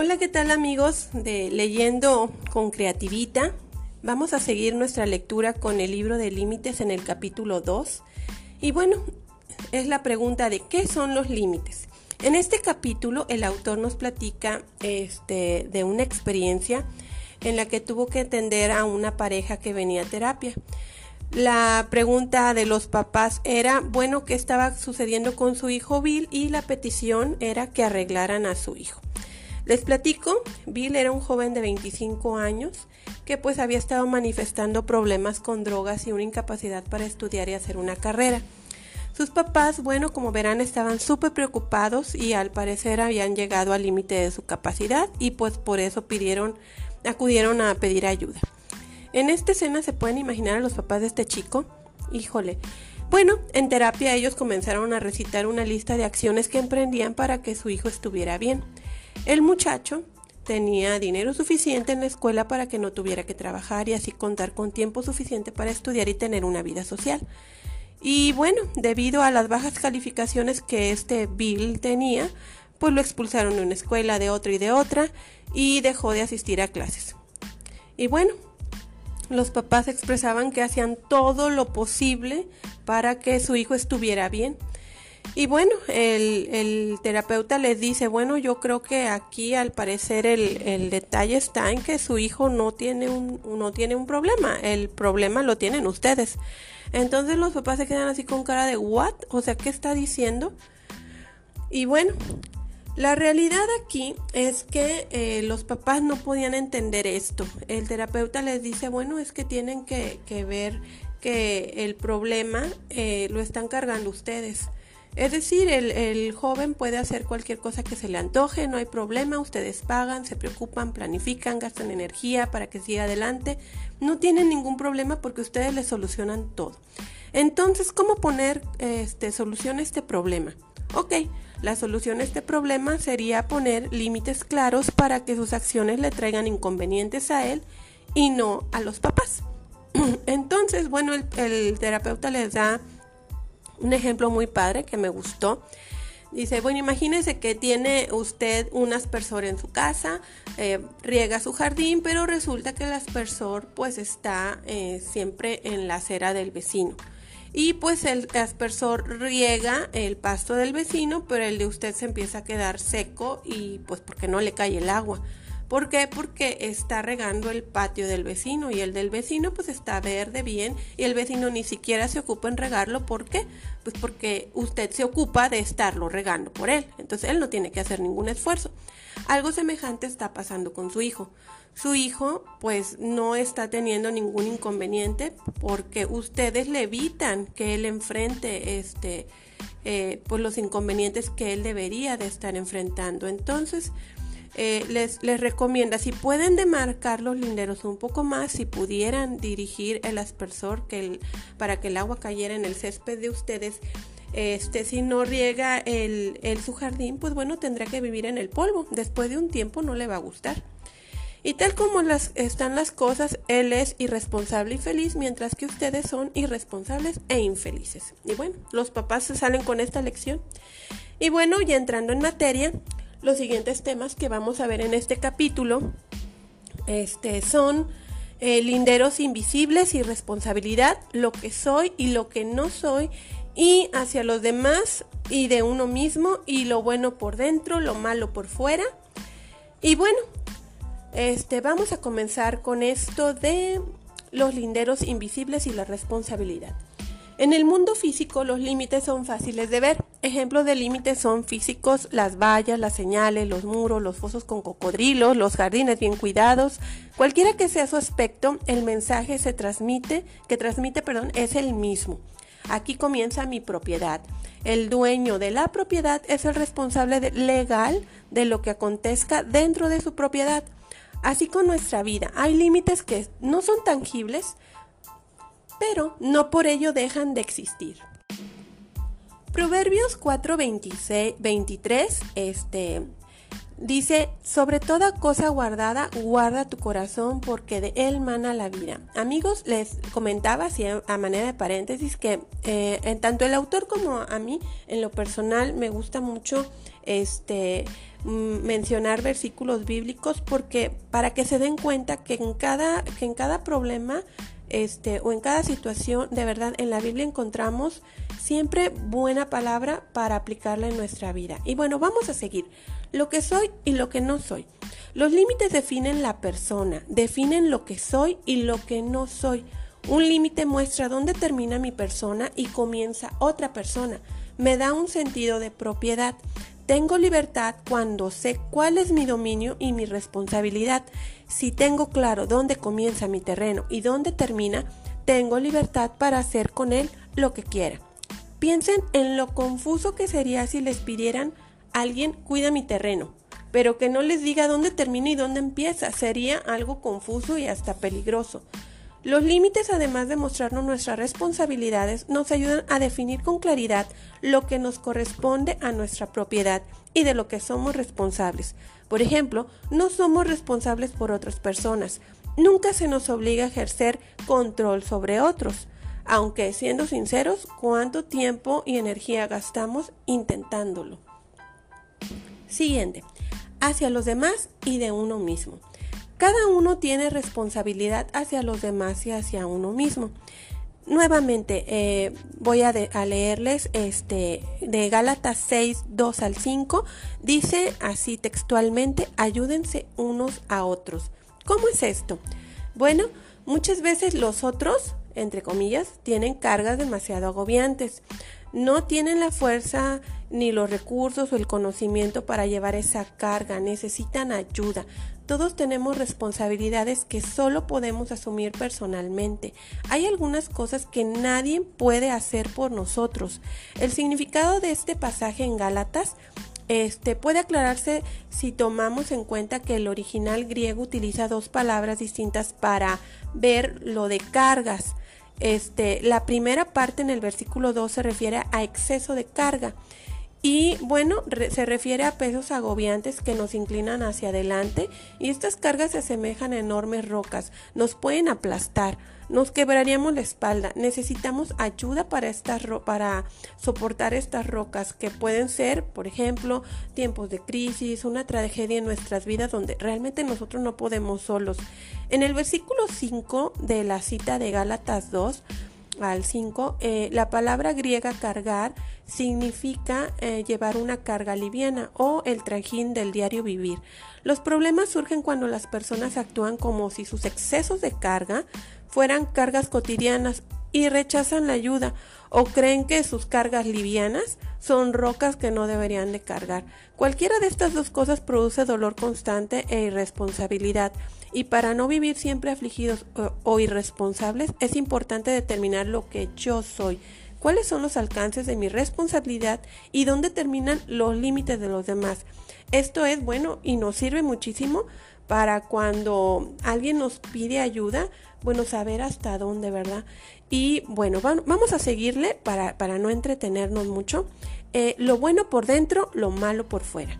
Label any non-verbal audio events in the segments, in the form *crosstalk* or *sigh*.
Hola, ¿qué tal amigos de Leyendo con Creativita? Vamos a seguir nuestra lectura con el libro de límites en el capítulo 2. Y bueno, es la pregunta de qué son los límites. En este capítulo el autor nos platica este, de una experiencia en la que tuvo que atender a una pareja que venía a terapia. La pregunta de los papás era, bueno, ¿qué estaba sucediendo con su hijo Bill? Y la petición era que arreglaran a su hijo. Les platico, Bill era un joven de 25 años que pues había estado manifestando problemas con drogas y una incapacidad para estudiar y hacer una carrera. Sus papás, bueno, como verán, estaban súper preocupados y al parecer habían llegado al límite de su capacidad y pues por eso pidieron, acudieron a pedir ayuda. En esta escena se pueden imaginar a los papás de este chico. Híjole. Bueno, en terapia ellos comenzaron a recitar una lista de acciones que emprendían para que su hijo estuviera bien. El muchacho tenía dinero suficiente en la escuela para que no tuviera que trabajar y así contar con tiempo suficiente para estudiar y tener una vida social. Y bueno, debido a las bajas calificaciones que este Bill tenía, pues lo expulsaron de una escuela, de otra y de otra, y dejó de asistir a clases. Y bueno, los papás expresaban que hacían todo lo posible para que su hijo estuviera bien, y bueno, el, terapeuta les dice, bueno, yo creo que aquí al parecer el, detalle está en que su hijo no tiene, un, no tiene un problema, el problema lo tienen ustedes. Entonces los papás se quedan así con cara de, ¿what? O sea, ¿qué está diciendo? Y bueno, la realidad aquí es que eh, los papás no podían entender esto. El terapeuta les dice, bueno, es que tienen que, ver que el problema eh, lo están cargando ustedes. Es decir, el, joven puede hacer cualquier cosa que se le antoje, no hay problema, ustedes pagan, se preocupan, planifican, gastan energía para que siga adelante, no tienen ningún problema porque ustedes le solucionan todo. Entonces, ¿cómo poner este, solución a este problema? Ok, la solución a este problema sería poner límites claros para que sus acciones le traigan inconvenientes a él y no a los papás. *clears throat* Entonces, bueno, el terapeuta les da un ejemplo muy padre que me gustó. Dice, bueno, imagínese que tiene usted un aspersor en su casa, eh, riega su jardín, pero resulta que el aspersor pues está eh, siempre en la acera del vecino. Y pues el aspersor riega el pasto del vecino, pero el de usted se empieza a quedar seco y pues porque no le cae el agua. ¿Por qué? Porque está regando el patio del vecino y el del vecino pues está verde bien y el vecino ni siquiera se ocupa en regarlo. ¿Por qué? Pues porque usted se ocupa de estarlo regando por él. Entonces él no tiene que hacer ningún esfuerzo. Algo semejante está pasando con su hijo. Su hijo pues no está teniendo ningún inconveniente porque ustedes le evitan que él enfrente este eh, pues los inconvenientes que él debería de estar enfrentando. Entonces, eh, les, recomienda, si pueden demarcar los linderos un poco más, si pudieran dirigir el aspersor que para que el agua cayera en el césped de ustedes, este, si no riega el, su jardín, pues bueno, tendrá que vivir en el polvo. Después de un tiempo no le va a gustar. Y tal como están las cosas, él es irresponsable y feliz, mientras que ustedes son irresponsables e infelices. Y bueno, los papás salen con esta lección. Y bueno, ya entrando en materia, los siguientes temas que vamos a ver en este capítulo este, son eh, linderos invisibles y responsabilidad, lo que soy y lo que no soy, y hacia los demás y de uno mismo, y lo bueno por dentro, lo malo por fuera. Y bueno, este, vamos a comenzar con esto de los linderos invisibles y la responsabilidad. En el mundo físico los límites son fáciles de ver. Ejemplos de límites son físicos, las vallas, las señales, los muros, los fosos con cocodrilos, los jardines bien cuidados. Cualquiera que sea su aspecto, el mensaje se transmite, que transmite, perdón, es el mismo. Aquí comienza mi propiedad. El dueño de la propiedad es el responsable legal de lo que acontezca dentro de su propiedad. Así con nuestra vida, hay límites que no son tangibles, pero no por ello dejan de existir. Proverbios 4, 23, este, dice, sobre toda cosa guardada, guarda tu corazón porque de él mana la vida. Amigos, les comentaba así a manera de paréntesis que eh, en tanto el autor como a mí, en lo personal, me gusta mucho este, mm, mencionar versículos bíblicos porque para que se den cuenta que en cada, que en cada problema este, o en cada situación, de verdad, en la Biblia encontramos siempre buena palabra para aplicarla en nuestra vida. Y bueno, vamos a seguir. Lo que soy y lo que no soy. Los límites definen la persona, definen lo que soy y lo que no soy. Un límite muestra dónde termina mi persona y comienza otra persona. Me da un sentido de propiedad. Tengo libertad cuando sé cuál es mi dominio y mi responsabilidad. Si tengo claro dónde comienza mi terreno y dónde termina, tengo libertad para hacer con él lo que quiera. Piensen en lo confuso que sería si les pidieran a alguien cuida mi terreno, pero que no les diga dónde termina y dónde empieza. Sería algo confuso y hasta peligroso. Los límites, además de mostrarnos nuestras responsabilidades, nos ayudan a definir con claridad lo que nos corresponde a nuestra propiedad y de lo que somos responsables. Por ejemplo, no somos responsables por otras personas. Nunca se nos obliga a ejercer control sobre otros. Aunque, siendo sinceros, ¿cuánto tiempo y energía gastamos intentándolo? Siguiente. Hacia los demás y de uno mismo. Cada uno tiene responsabilidad hacia los demás y hacia uno mismo. Nuevamente eh, voy a, leerles este de Gálatas 6, 2 al 5. Dice así textualmente, ayúdense unos a otros. ¿Cómo es esto? Bueno, muchas veces los otros, entre comillas, tienen cargas demasiado agobiantes. No tienen la fuerza ni los recursos o el conocimiento para llevar esa carga, necesitan ayuda. Todos tenemos responsabilidades que solo podemos asumir personalmente. Hay algunas cosas que nadie puede hacer por nosotros. El significado de este pasaje en Gálatas este, puede aclararse si tomamos en cuenta que el original griego utiliza dos palabras distintas para ver lo de cargas. Este, la primera parte en el versículo 2 se refiere a exceso de carga y bueno, se refiere a pesos agobiantes que nos inclinan hacia adelante y estas cargas se asemejan a enormes rocas, nos pueden aplastar, nos quebraríamos la espalda. Necesitamos ayuda para estas para soportar estas rocas que pueden ser, por ejemplo, tiempos de crisis, una tragedia en nuestras vidas donde realmente nosotros no podemos solos. En el versículo 5 de la cita de Gálatas 2 al 5, eh, la palabra griega cargar significa eh, llevar una carga liviana o el trajín del diario vivir. Los problemas surgen cuando las personas actúan como si sus excesos de carga fueran cargas cotidianas y rechazan la ayuda o creen que sus cargas livianas son rocas que no deberían de cargar. Cualquiera de estas dos cosas produce dolor constante e irresponsabilidad. Y para no vivir siempre afligidos o, irresponsables, es importante determinar lo que yo soy, cuáles son los alcances de mi responsabilidad y dónde terminan los límites de los demás. Esto es bueno y nos sirve muchísimo para cuando alguien nos pide ayuda, bueno, saber hasta dónde, ¿verdad? Y bueno, vamos a seguirle para, para no entretenernos mucho. Eh, lo bueno por dentro, lo malo por fuera.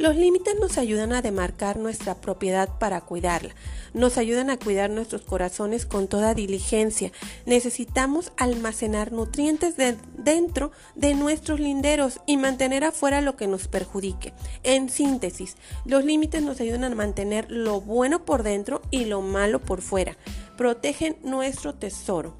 Los límites nos ayudan a demarcar nuestra propiedad para cuidarla. Nos ayudan a cuidar nuestros corazones con toda diligencia. Necesitamos almacenar nutrientes dentro de nuestros linderos y mantener afuera lo que nos perjudique. En síntesis, los límites nos ayudan a mantener lo bueno por dentro y lo malo por fuera. Protegen nuestro tesoro.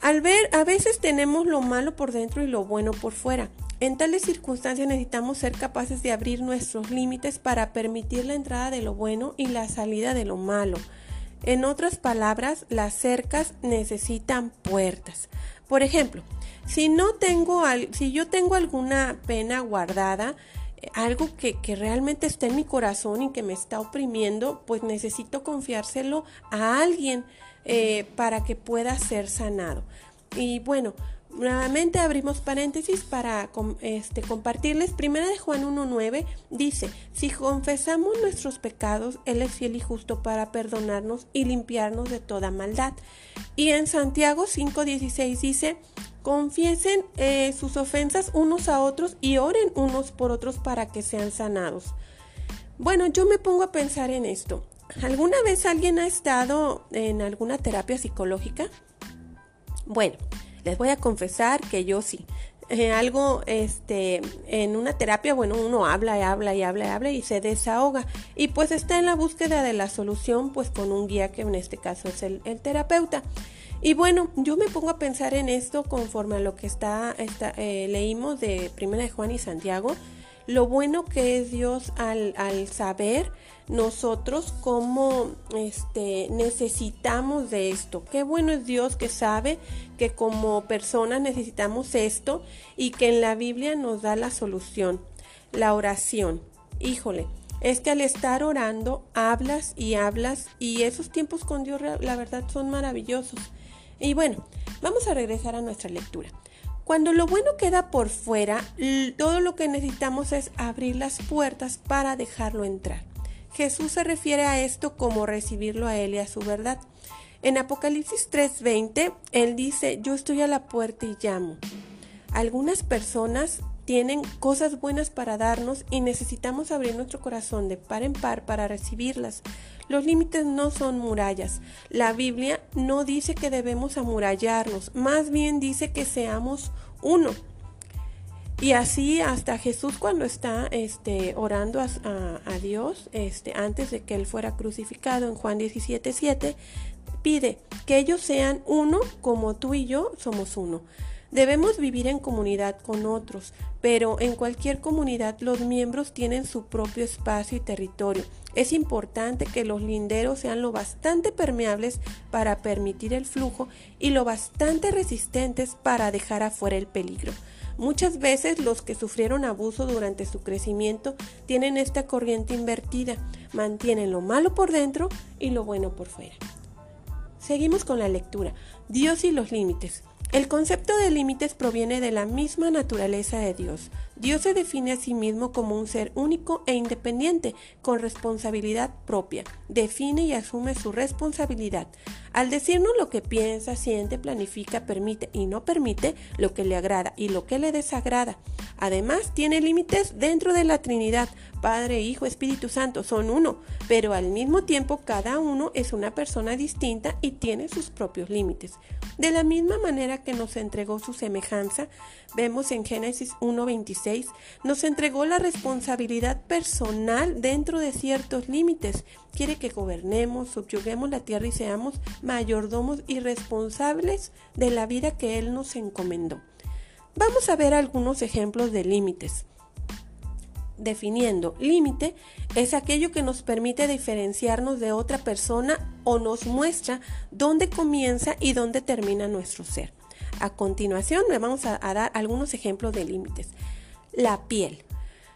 Al ver, a veces tenemos lo malo por dentro y lo bueno por fuera. En tales circunstancias necesitamos ser capaces de abrir nuestros límites para permitir la entrada de lo bueno y la salida de lo malo. En otras palabras, las cercas necesitan puertas. Por ejemplo, si no tengo si yo tengo alguna pena guardada, eh, algo que, realmente está en mi corazón y que me está oprimiendo, pues necesito confiárselo a alguien eh, para que pueda ser sanado. Y bueno, Nuevamente abrimos paréntesis para este, compartirles. Primera de Juan 1.9 dice, si confesamos nuestros pecados, Él es fiel y justo para perdonarnos y limpiarnos de toda maldad. Y en Santiago 5.16 dice, confiesen eh, sus ofensas unos a otros y oren unos por otros para que sean sanados. Bueno, yo me pongo a pensar en esto. ¿Alguna vez alguien ha estado en alguna terapia psicológica? Bueno, les voy a confesar que yo sí. eh, algo este, en una terapia, bueno, uno habla y habla y habla y habla y se desahoga. Y pues está en la búsqueda de la solución, pues con un guía que en este caso es el, terapeuta. Y bueno, yo me pongo a pensar en esto conforme a lo que está, eh, leímos de Primera de Juan y Santiago, lo bueno que es Dios al, al saber nosotros cómo este, necesitamos de esto. Qué bueno es Dios que sabe que como personas necesitamos esto y que en la Biblia nos da la solución, la oración. Híjole, es que al estar orando hablas y hablas y esos tiempos con Dios la verdad son maravillosos. Y bueno, vamos a regresar a nuestra lectura. Cuando lo bueno queda por fuera, todo lo que necesitamos es abrir las puertas para dejarlo entrar. Jesús se refiere a esto como recibirlo a Él y a su verdad. En Apocalipsis 3:20, Él dice, yo estoy a la puerta y llamo. Algunas personas tienen cosas buenas para darnos y necesitamos abrir nuestro corazón de par en par para recibirlas. Los límites no son murallas. La Biblia no dice que debemos amurallarnos, más bien dice que seamos uno. Y así hasta Jesús cuando está este, orando a, Dios, este, antes de que él fuera crucificado en Juan 17, 7, pide que ellos sean uno como tú y yo somos uno. Debemos vivir en comunidad con otros, pero en cualquier comunidad los miembros tienen su propio espacio y territorio. Es importante que los linderos sean lo bastante permeables para permitir el flujo y lo bastante resistentes para dejar afuera el peligro. Muchas veces los que sufrieron abuso durante su crecimiento tienen esta corriente invertida, mantienen lo malo por dentro y lo bueno por fuera. Seguimos con la lectura. Dios y los límites. El concepto de límites proviene de la misma naturaleza de Dios. Dios se define a sí mismo como un ser único e independiente, con responsabilidad propia. Define y asume su responsabilidad. Al decirnos lo que piensa, siente, planifica, permite y no permite, lo que le agrada y lo que le desagrada. Además, tiene límites dentro de la Trinidad. Padre, Hijo, Espíritu Santo son uno, pero al mismo tiempo cada uno es una persona distinta y tiene sus propios límites. De la misma manera que nos entregó su semejanza, vemos en Génesis 1.26, nos entregó la responsabilidad personal dentro de ciertos límites. Quiere que gobernemos, subyuguemos la tierra y seamos mayordomos y responsables de la vida que Él nos encomendó. Vamos a ver algunos ejemplos de límites. Definiendo, límite es aquello que nos permite diferenciarnos de otra persona o nos muestra dónde comienza y dónde termina nuestro ser. A continuación, le vamos a, dar algunos ejemplos de límites. La piel.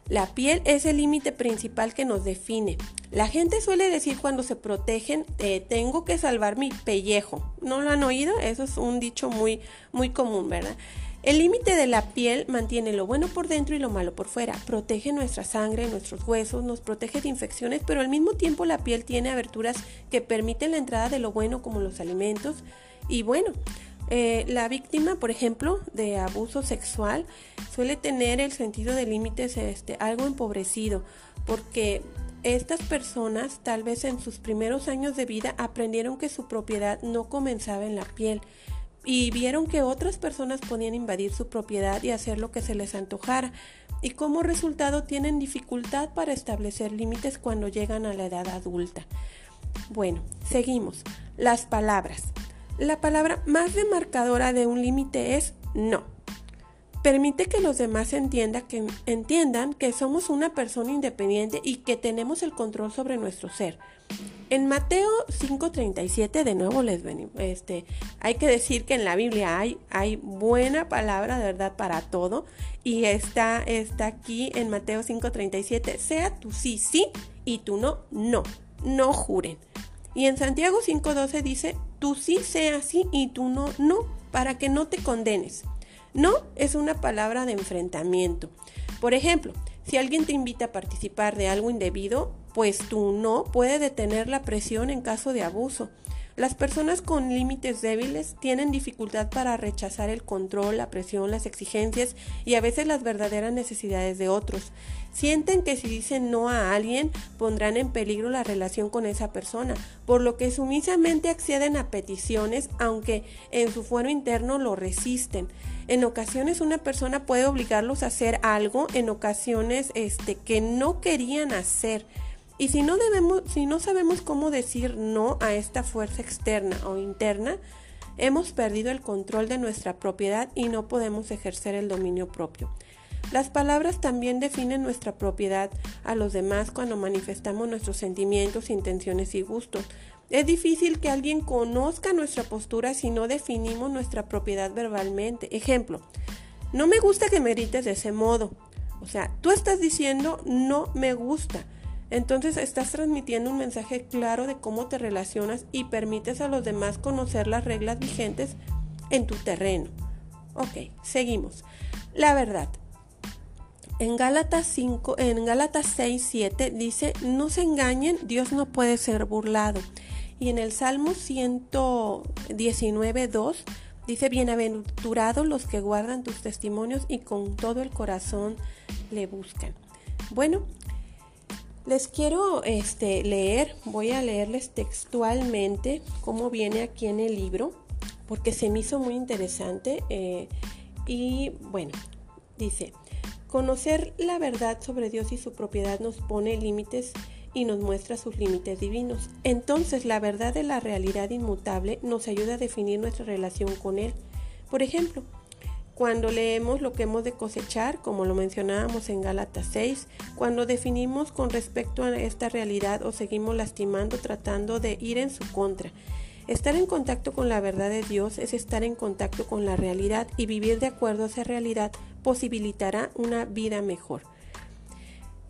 La piel es el límite principal que nos define. La gente suele decir cuando se protegen, eh, tengo que salvar mi pellejo. ¿No lo han oído? Eso es un dicho muy, muy común, ¿verdad? El límite de la piel mantiene lo bueno por dentro y lo malo por fuera. Protege nuestra sangre, nuestros huesos, nos protege de infecciones, pero al mismo tiempo la piel tiene aberturas que permiten la entrada de lo bueno como los alimentos. Y bueno, eh, la víctima, por ejemplo, de abuso sexual suele tener el sentido de límites este, algo empobrecido, porque estas personas tal vez en sus primeros años de vida aprendieron que su propiedad no comenzaba en la piel y vieron que otras personas podían invadir su propiedad y hacer lo que se les antojara y como resultado tienen dificultad para establecer límites cuando llegan a la edad adulta. Bueno, seguimos. Las palabras. La palabra más demarcadora de un límite es no. Permite que los demás que, entiendan que somos una persona independiente y que tenemos el control sobre nuestro ser. En Mateo 5:37, de nuevo les venimos, este, hay que decir que en la Biblia hay, hay buena palabra de verdad para todo y está, está aquí en Mateo 5:37, sea tu sí, sí y tu no, no, no juren. Y en Santiago 5:12 dice, tú sí sea sí y tú no, no, para que no te condenes. No es una palabra de enfrentamiento. Por ejemplo, si alguien te invita a participar de algo indebido, pues tu no puede detener la presión en caso de abuso. Las personas con límites débiles tienen dificultad para rechazar el control, la presión, las exigencias y a veces las verdaderas necesidades de otros. Sienten que si dicen no a alguien pondrán en peligro la relación con esa persona, por lo que sumisamente acceden a peticiones aunque en su fuero interno lo resisten. En ocasiones una persona puede obligarlos a hacer algo, en ocasiones este que no querían hacer. Y si no debemos, si no sabemos cómo decir no a esta fuerza externa o interna, hemos perdido el control de nuestra propiedad y no podemos ejercer el dominio propio. Las palabras también definen nuestra propiedad a los demás cuando manifestamos nuestros sentimientos, intenciones y gustos. Es difícil que alguien conozca nuestra postura si no definimos nuestra propiedad verbalmente. Ejemplo, no me gusta que me grites de ese modo. O sea, tú estás diciendo no me gusta. Entonces estás transmitiendo un mensaje claro de cómo te relacionas y permites a los demás conocer las reglas vigentes en tu terreno. Ok, seguimos. La verdad. En Gálatas 5, en Gálatas 6, 7 dice, no se engañen, Dios no puede ser burlado. Y en el Salmo 119, 2 dice, bienaventurados los que guardan tus testimonios y con todo el corazón le buscan. Bueno, les quiero este, leer, voy a leerles textualmente cómo viene aquí en el libro, porque se me hizo muy interesante. Eh, y bueno, dice, conocer la verdad sobre Dios y su propiedad nos pone límites y nos muestra sus límites divinos. Entonces la verdad de la realidad inmutable nos ayuda a definir nuestra relación con Él. Por ejemplo, cuando leemos lo que hemos de cosechar, como lo mencionábamos en Gálatas 6, cuando definimos con respecto a esta realidad o seguimos lastimando tratando de ir en su contra. Estar en contacto con la verdad de Dios es estar en contacto con la realidad y vivir de acuerdo a esa realidad posibilitará una vida mejor.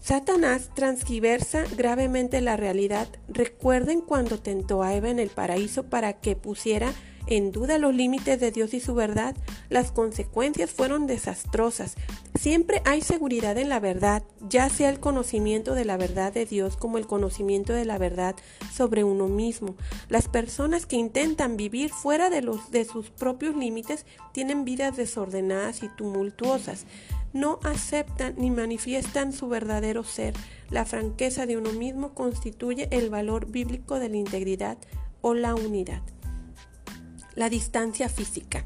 Satanás transgiversa gravemente la realidad. Recuerden cuando tentó a Eva en el paraíso para que pusiera en duda los límites de Dios y su verdad, las consecuencias fueron desastrosas. Siempre hay seguridad en la verdad, ya sea el conocimiento de la verdad de Dios como el conocimiento de la verdad sobre uno mismo. Las personas que intentan vivir fuera de, los, de sus propios límites tienen vidas desordenadas y tumultuosas. No aceptan ni manifiestan su verdadero ser. La franqueza de uno mismo constituye el valor bíblico de la integridad o la unidad la distancia física.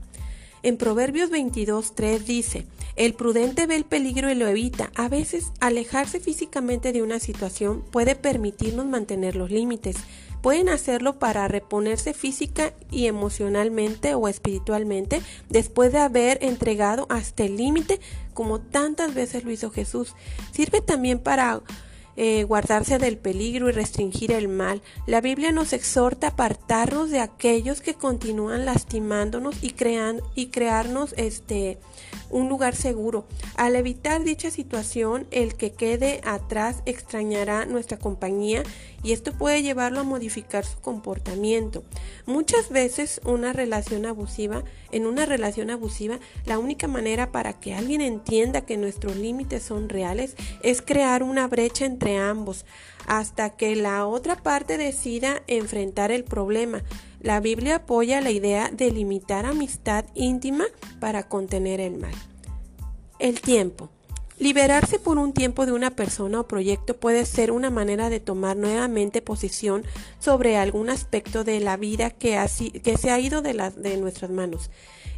En Proverbios 22.3 dice, el prudente ve el peligro y lo evita. A veces, alejarse físicamente de una situación puede permitirnos mantener los límites. Pueden hacerlo para reponerse física y emocionalmente o espiritualmente después de haber entregado hasta el límite como tantas veces lo hizo Jesús. Sirve también para eh, guardarse del peligro y restringir el mal. La Biblia nos exhorta a apartarnos de aquellos que continúan lastimándonos y, crean, y crearnos este, un lugar seguro. Al evitar dicha situación, el que quede atrás extrañará nuestra compañía y esto puede llevarlo a modificar su comportamiento. Muchas veces una relación abusiva, en una relación abusiva, la única manera para que alguien entienda que nuestros límites son reales es crear una brecha entre ambos hasta que la otra parte decida enfrentar el problema. La Biblia apoya la idea de limitar amistad íntima para contener el mal. El tiempo. Liberarse por un tiempo de una persona o proyecto puede ser una manera de tomar nuevamente posición sobre algún aspecto de la vida que, que se ha ido de, de nuestras manos,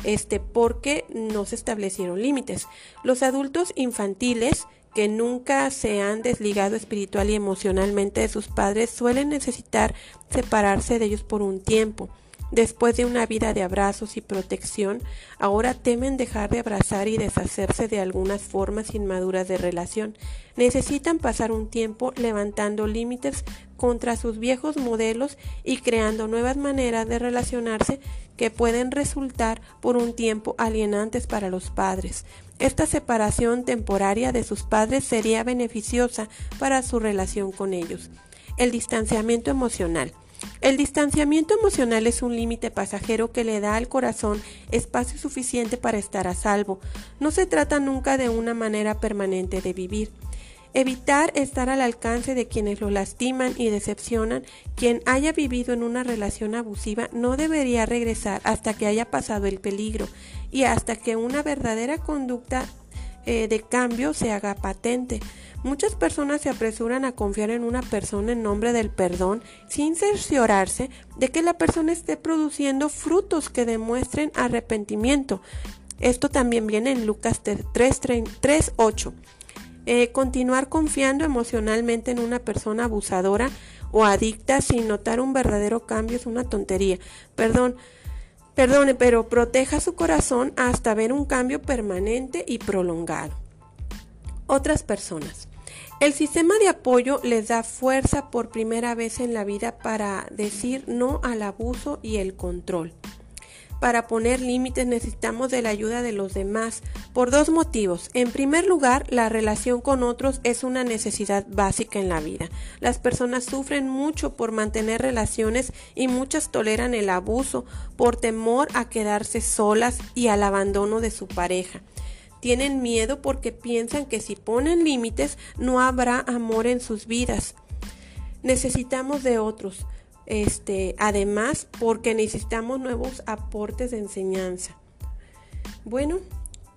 este, porque no se establecieron límites. Los adultos infantiles que nunca se han desligado espiritual y emocionalmente de sus padres suelen necesitar separarse de ellos por un tiempo. Después de una vida de abrazos y protección, ahora temen dejar de abrazar y deshacerse de algunas formas inmaduras de relación. Necesitan pasar un tiempo levantando límites contra sus viejos modelos y creando nuevas maneras de relacionarse que pueden resultar por un tiempo alienantes para los padres. Esta separación temporaria de sus padres sería beneficiosa para su relación con ellos. El distanciamiento emocional. El distanciamiento emocional es un límite pasajero que le da al corazón espacio suficiente para estar a salvo. No se trata nunca de una manera permanente de vivir. Evitar estar al alcance de quienes lo lastiman y decepcionan. Quien haya vivido en una relación abusiva no debería regresar hasta que haya pasado el peligro y hasta que una verdadera conducta eh, de cambio se haga patente. Muchas personas se apresuran a confiar en una persona en nombre del perdón sin cerciorarse de que la persona esté produciendo frutos que demuestren arrepentimiento. Esto también viene en Lucas 3.8. Eh, continuar confiando emocionalmente en una persona abusadora o adicta sin notar un verdadero cambio es una tontería. Perdón, perdone, pero proteja su corazón hasta ver un cambio permanente y prolongado. Otras personas. El sistema de apoyo les da fuerza por primera vez en la vida para decir no al abuso y el control. Para poner límites necesitamos de la ayuda de los demás por dos motivos. En primer lugar, la relación con otros es una necesidad básica en la vida. Las personas sufren mucho por mantener relaciones y muchas toleran el abuso por temor a quedarse solas y al abandono de su pareja. Tienen miedo porque piensan que si ponen límites no habrá amor en sus vidas. Necesitamos de otros. Este, además, porque necesitamos nuevos aportes de enseñanza. Bueno,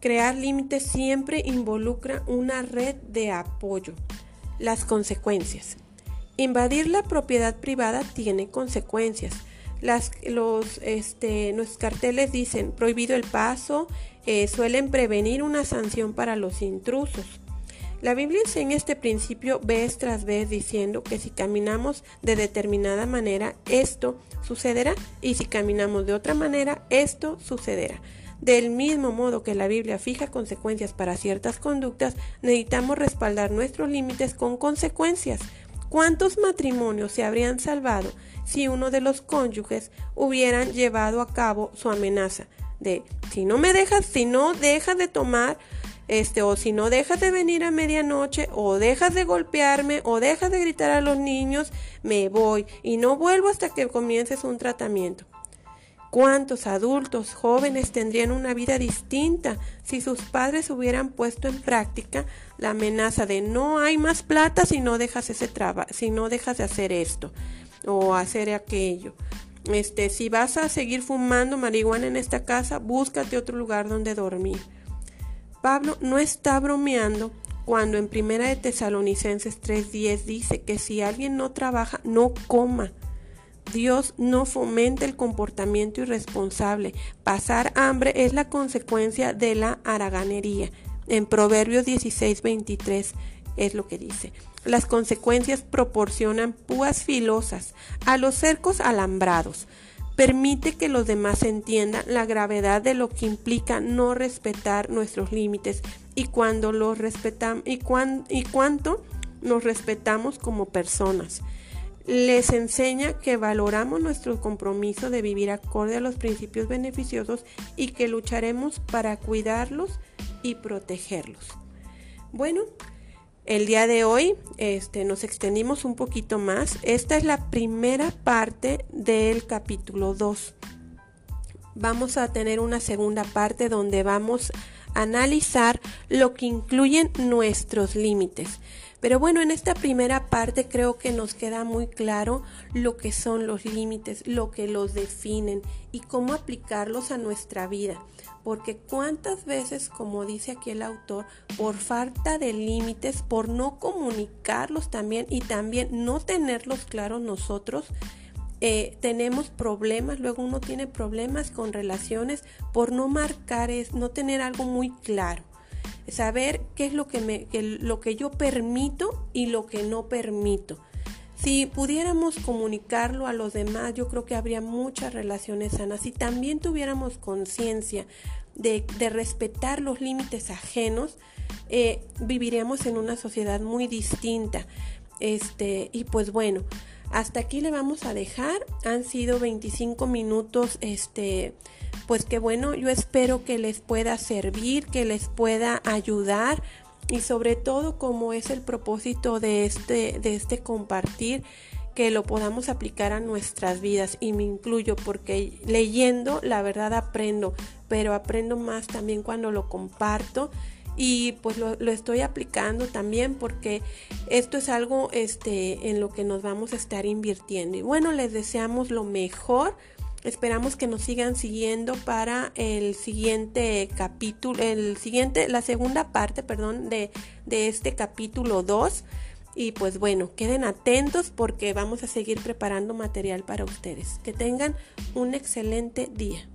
crear límites siempre involucra una red de apoyo. Las consecuencias. Invadir la propiedad privada tiene consecuencias. Las, los, este, carteles dicen prohibido el paso, eh, suelen prevenir una sanción para los intrusos. La Biblia enseña este principio vez tras vez diciendo que si caminamos de determinada manera, esto sucederá y si caminamos de otra manera, esto sucederá. Del mismo modo que la Biblia fija consecuencias para ciertas conductas, necesitamos respaldar nuestros límites con consecuencias. ¿Cuántos matrimonios se habrían salvado si uno de los cónyuges hubieran llevado a cabo su amenaza de si no me dejas, si no dejas de tomar este, o si no dejas de venir a medianoche, o dejas de golpearme, o dejas de gritar a los niños, me voy y no vuelvo hasta que comiences un tratamiento. ¿Cuántos adultos jóvenes tendrían una vida distinta si sus padres hubieran puesto en práctica la amenaza de no hay más plata si no dejas ese trabajo, si no dejas de hacer esto o hacer aquello? Este, si vas a seguir fumando marihuana en esta casa, búscate otro lugar donde dormir. Pablo no está bromeando cuando en Primera de Tesalonicenses 3:10 dice que si alguien no trabaja, no coma. Dios no fomenta el comportamiento irresponsable. Pasar hambre es la consecuencia de la haraganería. En Proverbios 16:23 es lo que dice. Las consecuencias proporcionan púas filosas a los cercos alambrados permite que los demás entiendan la gravedad de lo que implica no respetar nuestros límites y cuando los respetamos y, y cuánto nos respetamos como personas. Les enseña que valoramos nuestro compromiso de vivir acorde a los principios beneficiosos y que lucharemos para cuidarlos y protegerlos. Bueno, el día de hoy este, nos extendimos un poquito más. Esta es la primera parte del capítulo 2. Vamos a tener una segunda parte donde vamos a analizar lo que incluyen nuestros límites. Pero bueno, en esta primera parte creo que nos queda muy claro lo que son los límites, lo que los definen y cómo aplicarlos a nuestra vida porque cuántas veces, como dice aquí el autor, por falta de límites, por no comunicarlos también y también no tenerlos claros nosotros, eh, tenemos problemas, luego uno tiene problemas con relaciones por no marcar, es, no tener algo muy claro. Saber qué es lo que, me, lo que yo permito y lo que no permito. Si pudiéramos comunicarlo a los demás, yo creo que habría muchas relaciones sanas. Si también tuviéramos conciencia de, respetar los límites ajenos, eh, viviríamos en una sociedad muy distinta. Este, y pues bueno, hasta aquí le vamos a dejar. Han sido 25 minutos, este, pues que bueno, yo espero que les pueda servir, que les pueda ayudar y sobre todo como es el propósito de este, de este compartir, que lo podamos aplicar a nuestras vidas y me incluyo porque leyendo la verdad aprendo, pero aprendo más también cuando lo comparto y pues lo, estoy aplicando también porque esto es algo este, en lo que nos vamos a estar invirtiendo. Y bueno, les deseamos lo mejor. Esperamos que nos sigan siguiendo para el siguiente capítulo, el siguiente, la segunda parte, perdón, de, de este capítulo 2. Y pues bueno, queden atentos porque vamos a seguir preparando material para ustedes. Que tengan un excelente día.